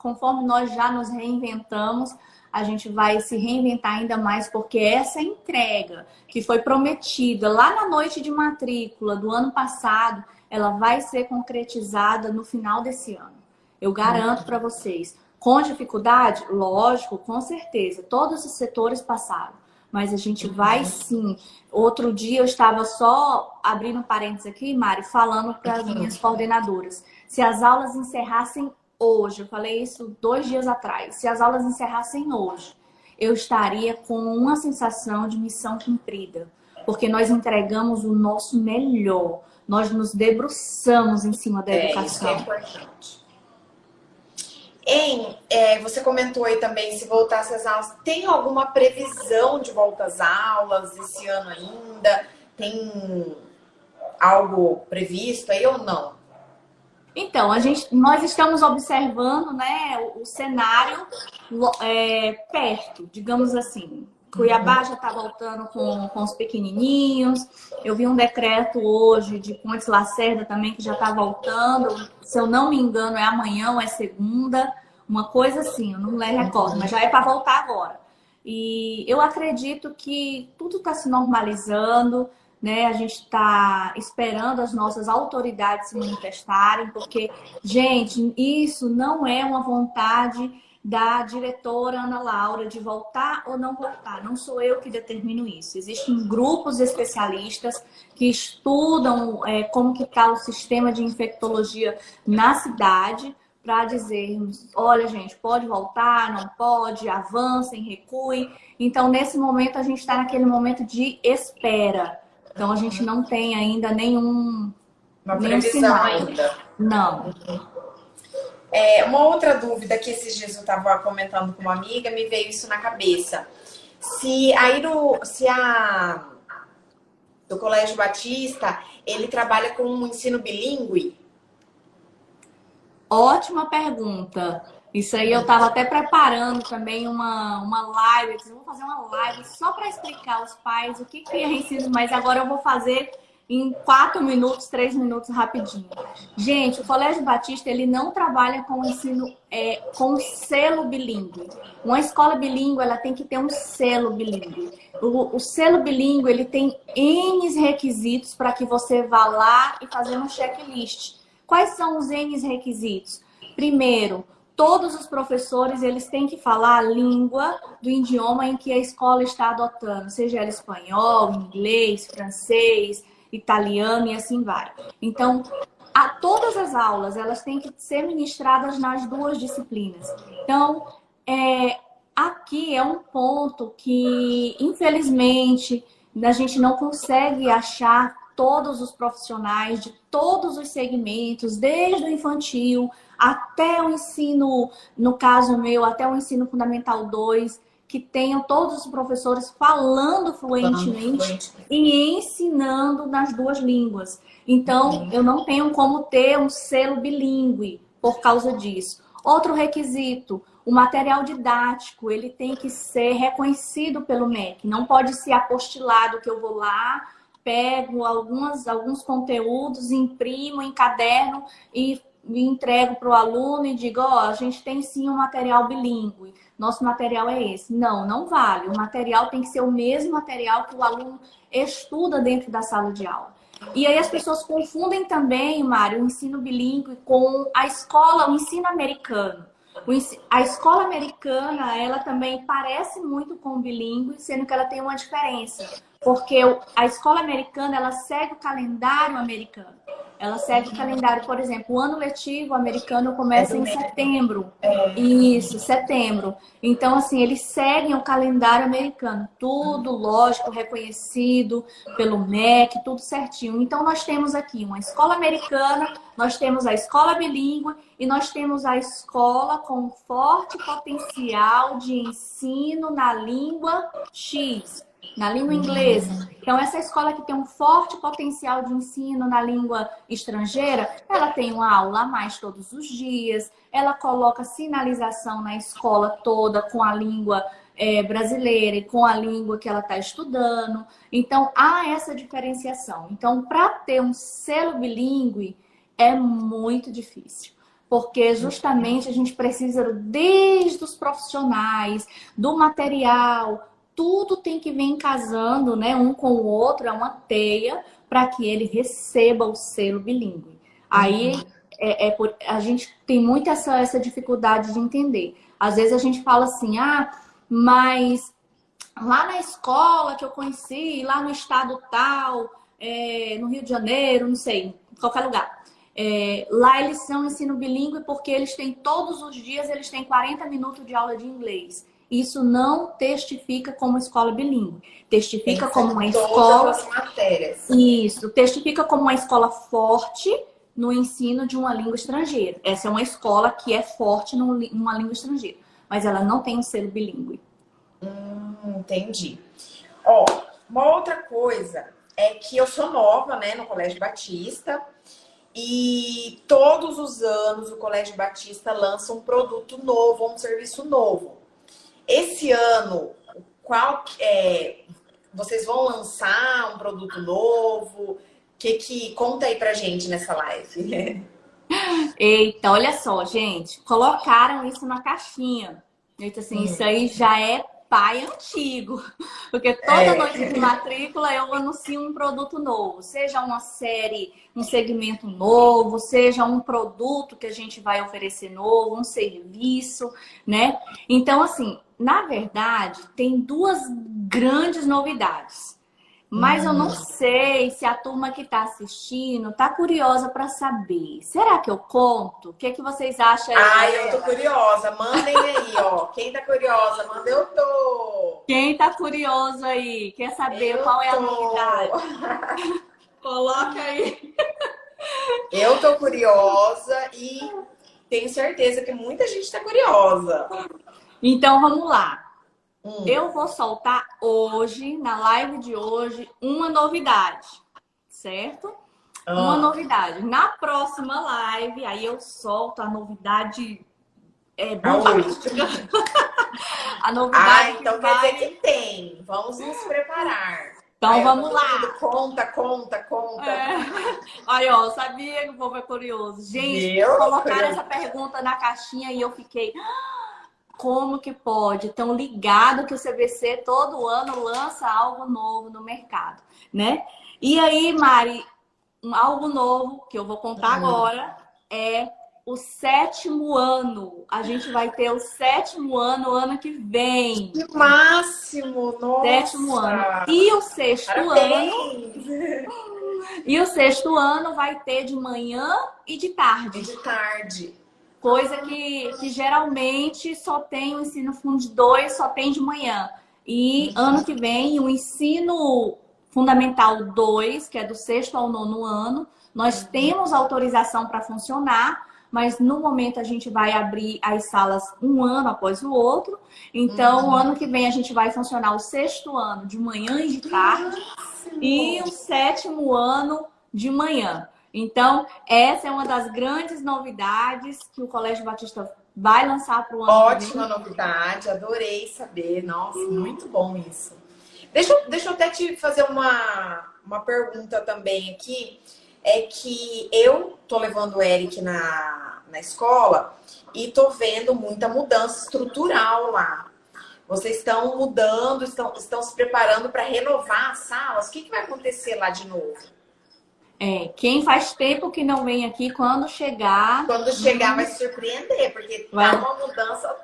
conforme nós já nos reinventamos, a gente vai se reinventar ainda mais, porque essa entrega que foi prometida lá na noite de matrícula do ano passado, ela vai ser concretizada no final desse ano. Eu garanto para vocês. Com dificuldade? Lógico, com certeza. Todos os setores passaram. Mas a gente vai sim. Outro dia eu estava só abrindo parênteses aqui, Mari, falando para as minhas coordenadoras. Se as aulas encerrassem hoje, eu falei isso dois dias atrás, se as aulas encerrassem hoje, eu estaria com uma sensação de missão cumprida, porque nós entregamos o nosso melhor, nós nos debruçamos em cima da é, educação. Isso é importante. Em, é, você comentou aí também se voltasse às aulas, tem alguma previsão de volta às aulas esse ano ainda? Tem algo previsto aí ou não? Então, a gente, nós estamos observando né, o, o cenário é, perto, digamos assim. Cuiabá já está voltando com, com os pequenininhos. Eu vi um decreto hoje de Pontes Lacerda também que já está voltando. Se eu não me engano, é amanhã ou é segunda. Uma coisa assim, eu não me recordo, mas já é para voltar agora. E eu acredito que tudo está se normalizando né? A gente está esperando as nossas autoridades se manifestarem, porque, gente, isso não é uma vontade da diretora Ana Laura de voltar ou não voltar. Não sou eu que determino isso. Existem grupos especialistas que estudam é, como que está o sistema de infectologia na cidade para dizermos, olha gente, pode voltar, não pode, avancem, recuem. Então, nesse momento, a gente está naquele momento de espera. Então a gente não tem ainda nenhum, uma nenhum sinal. ainda. Não. É, uma outra dúvida que esses dias eu estava comentando com uma amiga, me veio isso na cabeça. Se aí no, se a do Colégio Batista, ele trabalha com um ensino bilíngue? Ótima pergunta. Isso aí eu estava até preparando também uma, uma live. Eu vou fazer uma live só para explicar aos pais o que, que é ensino, mas agora eu vou fazer em quatro minutos, três minutos rapidinho. Gente, o Colégio Batista ele não trabalha com ensino é, com selo bilíngue. Uma escola bilíngue ela tem que ter um selo bilíngue. O, o selo bilíngue ele tem n requisitos para que você vá lá e fazer um checklist. Quais são os n requisitos? Primeiro, todos os professores eles têm que falar a língua do idioma em que a escola está adotando, seja ela espanhol, inglês, francês, italiano e assim vai. Então, a todas as aulas elas têm que ser ministradas nas duas disciplinas. Então, é, aqui é um ponto que, infelizmente, a gente não consegue achar todos os profissionais de todos os segmentos, desde o infantil até o ensino, no caso meu, até o ensino fundamental 2, que tenham todos os professores falando fluentemente e ensinando nas duas línguas. Então, eu não tenho como ter um selo bilíngue por causa disso. Outro requisito, o material didático, ele tem que ser reconhecido pelo MEC. Não pode ser apostilado que eu vou lá, pego algumas, alguns conteúdos, imprimo em caderno e me entrego para o aluno e digo, ó, oh, a gente tem sim um material bilíngue, nosso material é esse. Não, não vale. O material tem que ser o mesmo material que o aluno estuda dentro da sala de aula. E aí as pessoas confundem também, Mário, o ensino bilíngue com a escola, o ensino americano. A escola americana, ela também parece muito com o bilíngue, sendo que ela tem uma diferença. Porque a escola americana, ela segue o calendário americano. Ela segue o calendário, por exemplo, o ano letivo americano começa é em setembro. É. Isso, setembro. Então, assim, eles seguem o calendário americano. Tudo, lógico, reconhecido pelo MEC, tudo certinho. Então, nós temos aqui uma escola americana, nós temos a escola bilíngue e nós temos a escola com forte potencial de ensino na língua X na língua inglesa. Então, essa escola que tem um forte potencial de ensino na língua estrangeira, ela tem uma aula a mais todos os dias, ela coloca sinalização na escola toda com a língua é, brasileira e com a língua que ela está estudando. Então, há essa diferenciação. Então, para ter um selo bilíngue, é muito difícil porque justamente a gente precisa desde os profissionais, do material, tudo tem que vir casando, né, um com o outro, é uma teia para que ele receba o selo bilíngue. Aí é, é por, a gente tem muito essa, essa dificuldade de entender. Às vezes a gente fala assim, ah, mas lá na escola que eu conheci, lá no estado tal, é, no Rio de Janeiro, não sei, qualquer lugar. É, lá eles são ensino bilíngue porque eles têm todos os dias, eles têm 40 minutos de aula de inglês isso não testifica como escola bilíngue. Testifica como uma escola. Isso, testifica como uma escola forte no ensino de uma língua estrangeira. Essa é uma escola que é forte numa língua estrangeira, mas ela não tem um selo bilíngue. Hum, entendi. Ó, uma outra coisa é que eu sou nova, né, no Colégio Batista. E todos os anos o Colégio Batista lança um produto novo, um serviço novo. Esse ano, qual é, vocês vão lançar um produto novo? Que que conta aí pra gente nessa live? Eita, olha só, gente, colocaram isso na caixinha. Eita, assim, hum. isso aí já é pai antigo. Porque toda é. noite de matrícula eu anuncio um produto novo, seja uma série, um segmento novo, seja um produto que a gente vai oferecer novo, um serviço, né? Então, assim, na verdade, tem duas grandes novidades. Mas eu não hum. sei se a turma que está assistindo está curiosa para saber. Será que eu conto? O que, é que vocês acham? Ai, eu tô curiosa. Mandem aí, ó. Quem tá curiosa, manda eu tô. Quem tá curioso aí? Quer saber eu qual tô. é a novidade? Coloca aí. Eu tô curiosa e tenho certeza que muita gente tá curiosa. Então vamos lá. Hum. Eu vou soltar hoje, na live de hoje, uma novidade, certo? Ah. Uma novidade. Na próxima live, aí eu solto a novidade é bombástica. a novidade. Ah, então quer vai... dizer que tem. Vamos nos preparar. Então Aí, vamos lá. Conta, conta, conta. É. Aí, ó, sabia que o povo é curioso. Gente, Meu colocaram essa pergunta na caixinha e eu fiquei. Como que pode? Tão ligado que o CVC todo ano lança algo novo no mercado, né? E aí, Mari, um, algo novo que eu vou contar hum. agora é o sétimo ano. A gente vai ter o sétimo ano ano que vem. Que máximo! Nossa! Sétimo ano. E o sexto Parabéns. ano. E o sexto ano vai ter de manhã e de tarde. De tarde. Coisa que, que geralmente só tem o ensino fundo 2, só tem de manhã. E ano que vem o ensino fundamental 2, que é do sexto ao nono ano, nós temos autorização para funcionar, mas no momento a gente vai abrir as salas um ano após o outro. Então, uhum. ano que vem a gente vai funcionar o sexto ano de manhã e de tarde e o sétimo ano de manhã. Então, essa é uma das grandes novidades que o Colégio Batista vai lançar para o ano. Ótima novidade, adorei saber. Nossa, muito bom isso. Deixa, deixa eu até te fazer uma, uma pergunta também aqui é que eu tô levando o Eric na, na escola e tô vendo muita mudança estrutural lá. Vocês estão mudando, estão, estão se preparando para renovar as salas. O que, que vai acontecer lá de novo? É, quem faz tempo que não vem aqui, quando chegar. Quando chegar, hum, vai se surpreender, porque vai... tá uma mudança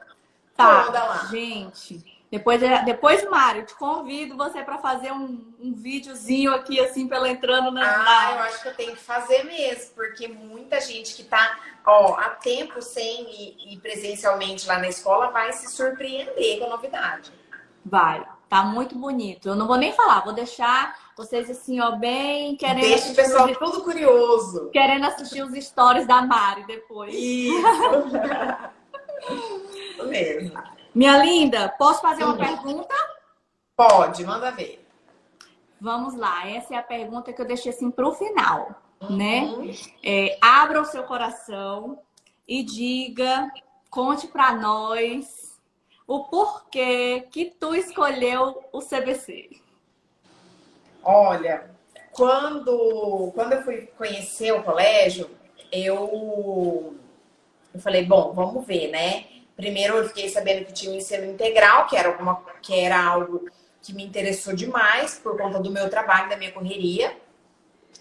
tá, toda lá. Gente, depois, depois Mário, te convido você para fazer um, um videozinho aqui, assim, pela entrando na. Ah, eu acho que eu tenho que fazer mesmo, porque muita gente que está ó, há tempo sem ir, ir presencialmente lá na escola vai se surpreender com a novidade. Vai, tá muito bonito. Eu não vou nem falar, vou deixar vocês assim, ó, bem querendo. Deixa o pessoal os... tudo curioso. Querendo assistir os stories da Mari depois. Isso. mesmo. Minha linda, posso fazer uma pergunta? Pode, manda ver. Vamos lá, essa é a pergunta que eu deixei assim para o final, né? uhum. né? É, abra o seu coração e diga, conte para nós o porquê que tu escolheu o CBC. Olha, quando, quando eu fui conhecer o colégio, eu, eu falei, bom, vamos ver, né? Primeiro eu fiquei sabendo que tinha um ensino integral, que era, que era algo que me interessou demais por conta do meu trabalho, da minha correria.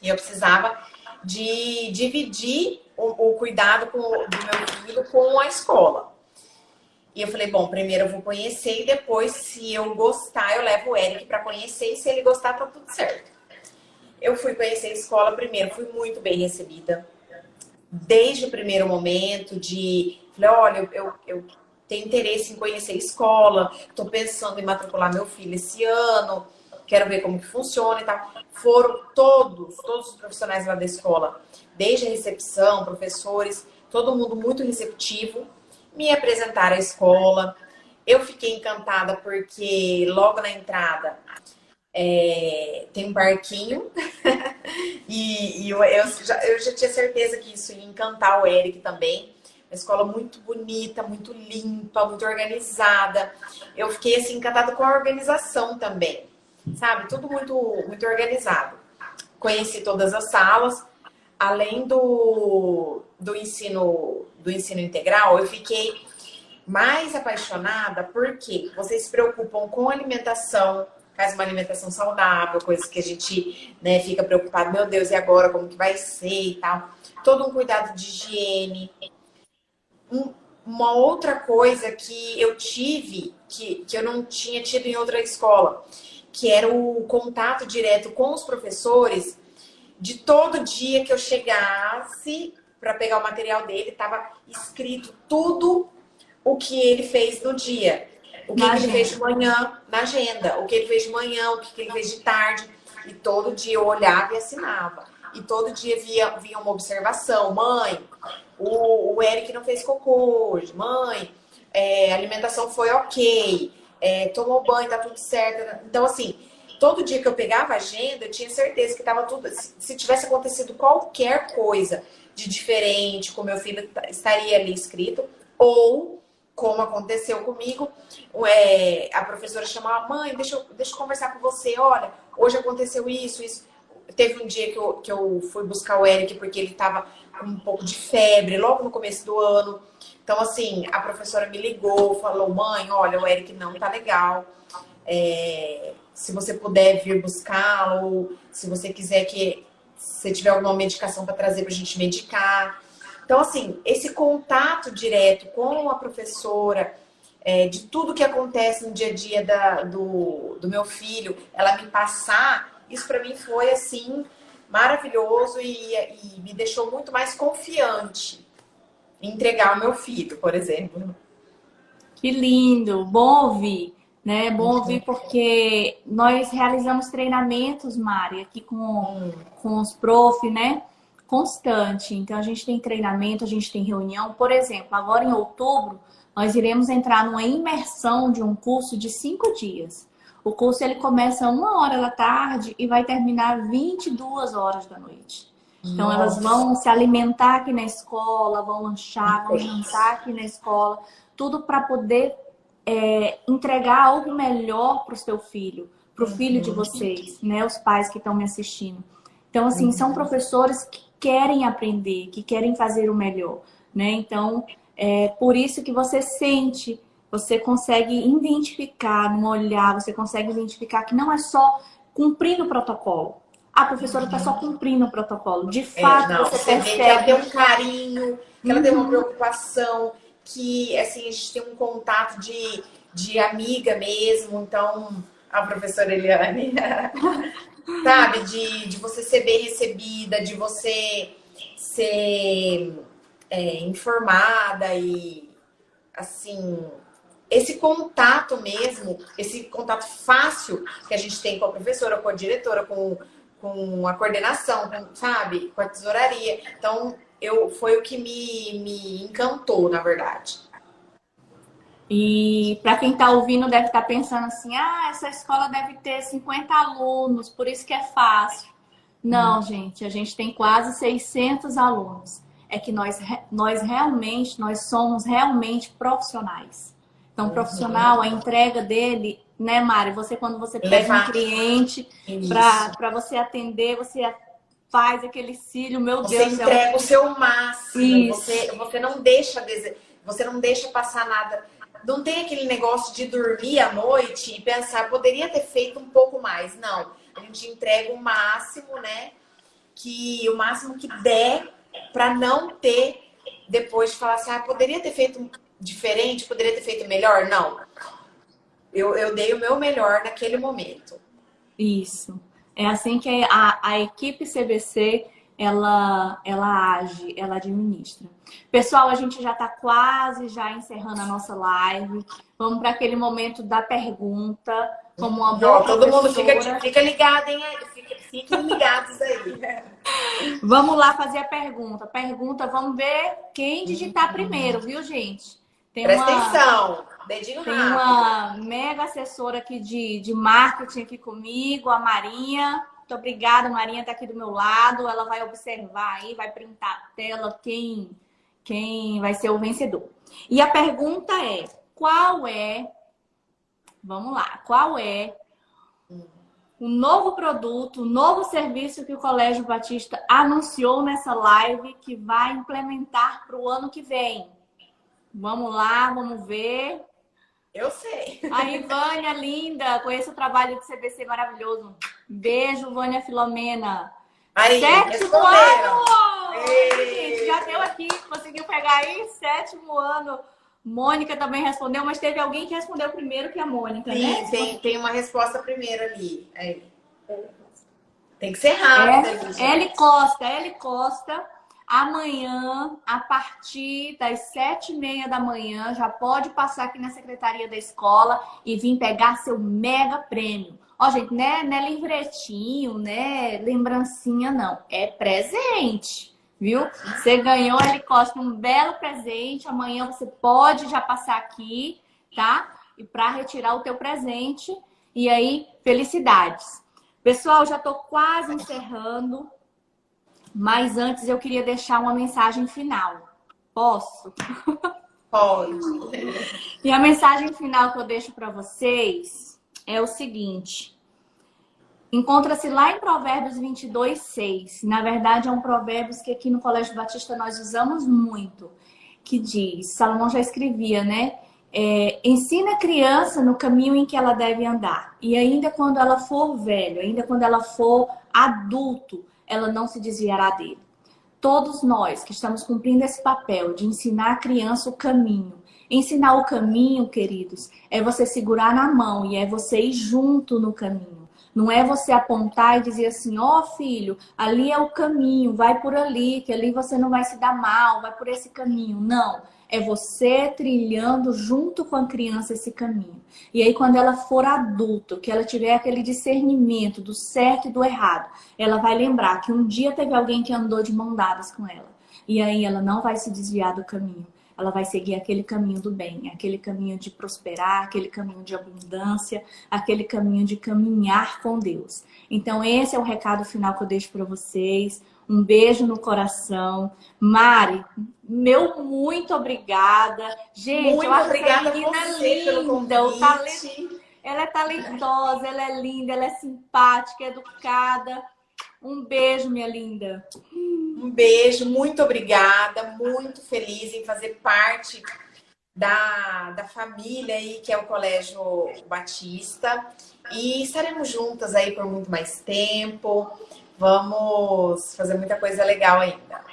E eu precisava de dividir o, o cuidado com, do meu filho com a escola. E eu falei, bom, primeiro eu vou conhecer e depois, se eu gostar, eu levo o Eric para conhecer e se ele gostar, tá tudo certo. Eu fui conhecer a escola primeiro, fui muito bem recebida. Desde o primeiro momento de Falei, olha, eu, eu tenho interesse em conhecer a escola, estou pensando em matricular meu filho esse ano, quero ver como que funciona e tal. Foram todos, todos os profissionais lá da escola, desde a recepção, professores, todo mundo muito receptivo, me apresentaram a escola. Eu fiquei encantada porque logo na entrada é, tem um parquinho e, e eu, eu, já, eu já tinha certeza que isso ia encantar o Eric também uma escola muito bonita, muito limpa, muito organizada. Eu fiquei assim encantada com a organização também, sabe? Tudo muito muito organizado. Conheci todas as salas, além do, do ensino do ensino integral, eu fiquei mais apaixonada porque vocês se preocupam com alimentação, faz uma alimentação saudável, coisas que a gente né, fica preocupado, meu Deus, e agora como que vai ser e tal. Todo um cuidado de higiene, um, uma outra coisa que eu tive, que, que eu não tinha tido em outra escola, que era o contato direto com os professores, de todo dia que eu chegasse para pegar o material dele, estava escrito tudo o que ele fez no dia. O que, que ele fez de manhã na agenda, o que ele fez de manhã, o que, que ele fez de tarde. E todo dia eu olhava e assinava. E todo dia via, via uma observação. Mãe, o, o Eric não fez cocô hoje. Mãe, é, a alimentação foi ok. É, tomou banho, tá tudo certo. Então, assim, todo dia que eu pegava a agenda, eu tinha certeza que tava tudo. Se, se tivesse acontecido qualquer coisa de diferente com meu filho, estaria ali escrito. Ou como aconteceu comigo, é, a professora chamava, mãe, deixa eu, deixa eu conversar com você, olha, hoje aconteceu isso, isso. Teve um dia que eu, que eu fui buscar o Eric porque ele estava com um pouco de febre, logo no começo do ano. Então, assim, a professora me ligou, falou, mãe, olha, o Eric não tá legal. É, se você puder vir buscá-lo, se você quiser que você tiver alguma medicação para trazer para a gente medicar. Então, assim, esse contato direto com a professora, é, de tudo que acontece no dia a dia da, do, do meu filho, ela me passar, isso para mim foi, assim, maravilhoso e, e me deixou muito mais confiante em entregar o meu filho, por exemplo. Que lindo, bom ouvir. Né? É bom ouvir porque nós realizamos treinamentos, Mari, aqui com, com os prof, né? Constante. Então a gente tem treinamento, a gente tem reunião. Por exemplo, agora em outubro, nós iremos entrar numa imersão de um curso de cinco dias. O curso ele começa uma hora da tarde e vai terminar 22 horas da noite. Então Nossa. elas vão se alimentar aqui na escola, vão lanchar, vão jantar aqui na escola, tudo para poder é, entregar algo melhor para o seu filho, para o uhum. filho de vocês, né? Os pais que estão me assistindo. Então, assim, são uhum. professores que querem aprender, que querem fazer o melhor, né? Então, é por isso que você sente, você consegue identificar no olhar, você consegue identificar que não é só cumprindo o protocolo. A professora está só uhum. cumprindo o protocolo. De é, fato, é, não, você, você percebe. que ela tem um carinho, que ela tem uma preocupação, que assim, a gente tem um contato de, de amiga mesmo, então a professora Eliane, sabe, de, de você ser bem recebida, de você ser é, informada e assim esse contato mesmo, esse contato fácil que a gente tem com a professora, com a diretora, com, com a coordenação, com, sabe, com a tesouraria. Então, eu, foi o que me, me encantou, na verdade. E para quem está ouvindo, deve estar tá pensando assim: ah, essa escola deve ter 50 alunos, por isso que é fácil. Não, hum. gente, a gente tem quase 600 alunos. É que nós, nós realmente, nós somos realmente profissionais. Então, profissional, a entrega dele, né, Mari? Você, quando você pega um cliente para você atender, você faz aquele cílio, meu você Deus. Você entrega é o seu máximo. Você, você não deixa você não deixa passar nada. Não tem aquele negócio de dormir à noite e pensar, poderia ter feito um pouco mais. Não. A gente entrega o máximo, né? Que o máximo que der para não ter depois de falar assim, ah, poderia ter feito diferente, poderia ter feito melhor. Não. Eu, eu dei o meu melhor naquele momento. Isso. É assim que a, a equipe CBC ela, ela age, ela administra. Pessoal, a gente já está quase já encerrando a nossa live. Vamos para aquele momento da pergunta. Como uma boa Não, Todo mundo fica, fica ligado, hein? Fica, fiquem ligados aí. vamos lá fazer a pergunta. Pergunta, vamos ver quem digitar primeiro, viu, gente? Tem Presta uma... atenção. Dedinho Tem rápido. uma mega assessora aqui de, de marketing aqui comigo, a Marinha. Muito obrigada, Marinha está aqui do meu lado. Ela vai observar aí, vai printar a tela quem, quem vai ser o vencedor. E a pergunta é: qual é? Vamos lá, qual é o novo produto, o novo serviço que o Colégio Batista anunciou nessa live que vai implementar para o ano que vem? Vamos lá, vamos ver. Eu sei. A Ivânia, linda, conheço o trabalho do CBC maravilhoso. Beijo, Vânia Filomena. Aí, Sétimo ano! Gente, já deu aqui, conseguiu pegar aí? Sétimo ano. Mônica também respondeu, mas teve alguém que respondeu primeiro que a Mônica, Sim, né? Tem, tem uma resposta primeiro ali. Aí. Tem que ser rápido. É, L Costa, L Costa. Amanhã, a partir das sete e meia da manhã, já pode passar aqui na secretaria da escola e vir pegar seu mega prêmio. Ó, gente, não é, não é livretinho, né? Lembrancinha, não. É presente, viu? Você ganhou, ele Costa, um belo presente. Amanhã você pode já passar aqui, tá? E para retirar o teu presente. E aí, felicidades. Pessoal, já tô quase encerrando. Mas antes eu queria deixar uma mensagem final. Posso? Pode. E a mensagem final que eu deixo para vocês é o seguinte: encontra-se lá em Provérbios 22, 6. Na verdade, é um provérbio que aqui no Colégio Batista nós usamos muito, que diz: Salomão já escrevia, né? É, ensina a criança no caminho em que ela deve andar. E ainda quando ela for velho, ainda quando ela for adulto, ela não se desviará dele. Todos nós que estamos cumprindo esse papel de ensinar a criança o caminho. Ensinar o caminho, queridos, é você segurar na mão e é você ir junto no caminho. Não é você apontar e dizer assim, ó oh, filho, ali é o caminho, vai por ali, que ali você não vai se dar mal, vai por esse caminho. Não é você trilhando junto com a criança esse caminho. E aí, quando ela for adulta, que ela tiver aquele discernimento do certo e do errado, ela vai lembrar que um dia teve alguém que andou de mão dadas com ela. E aí ela não vai se desviar do caminho. Ela vai seguir aquele caminho do bem, aquele caminho de prosperar, aquele caminho de abundância, aquele caminho de caminhar com Deus. Então, esse é o recado final que eu deixo para vocês. Um beijo no coração. Mari, meu muito obrigada. Gente, muito eu acho obrigada essa menina você linda. O talento, ela é talentosa, ela é linda, ela é simpática, educada. Um beijo, minha linda. Um beijo, muito obrigada. Muito feliz em fazer parte da, da família aí, que é o Colégio Batista. E estaremos juntas aí por muito mais tempo. Vamos fazer muita coisa legal ainda.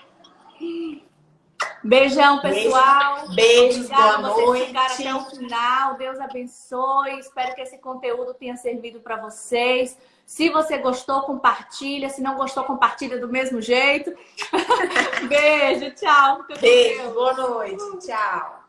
Beijão, pessoal. Beijos, boa noite. Vocês até o final. Deus abençoe. Espero que esse conteúdo tenha servido para vocês. Se você gostou, compartilha. Se não gostou, compartilha do mesmo jeito. Beijo, tchau. Beijo, boa noite. Tchau.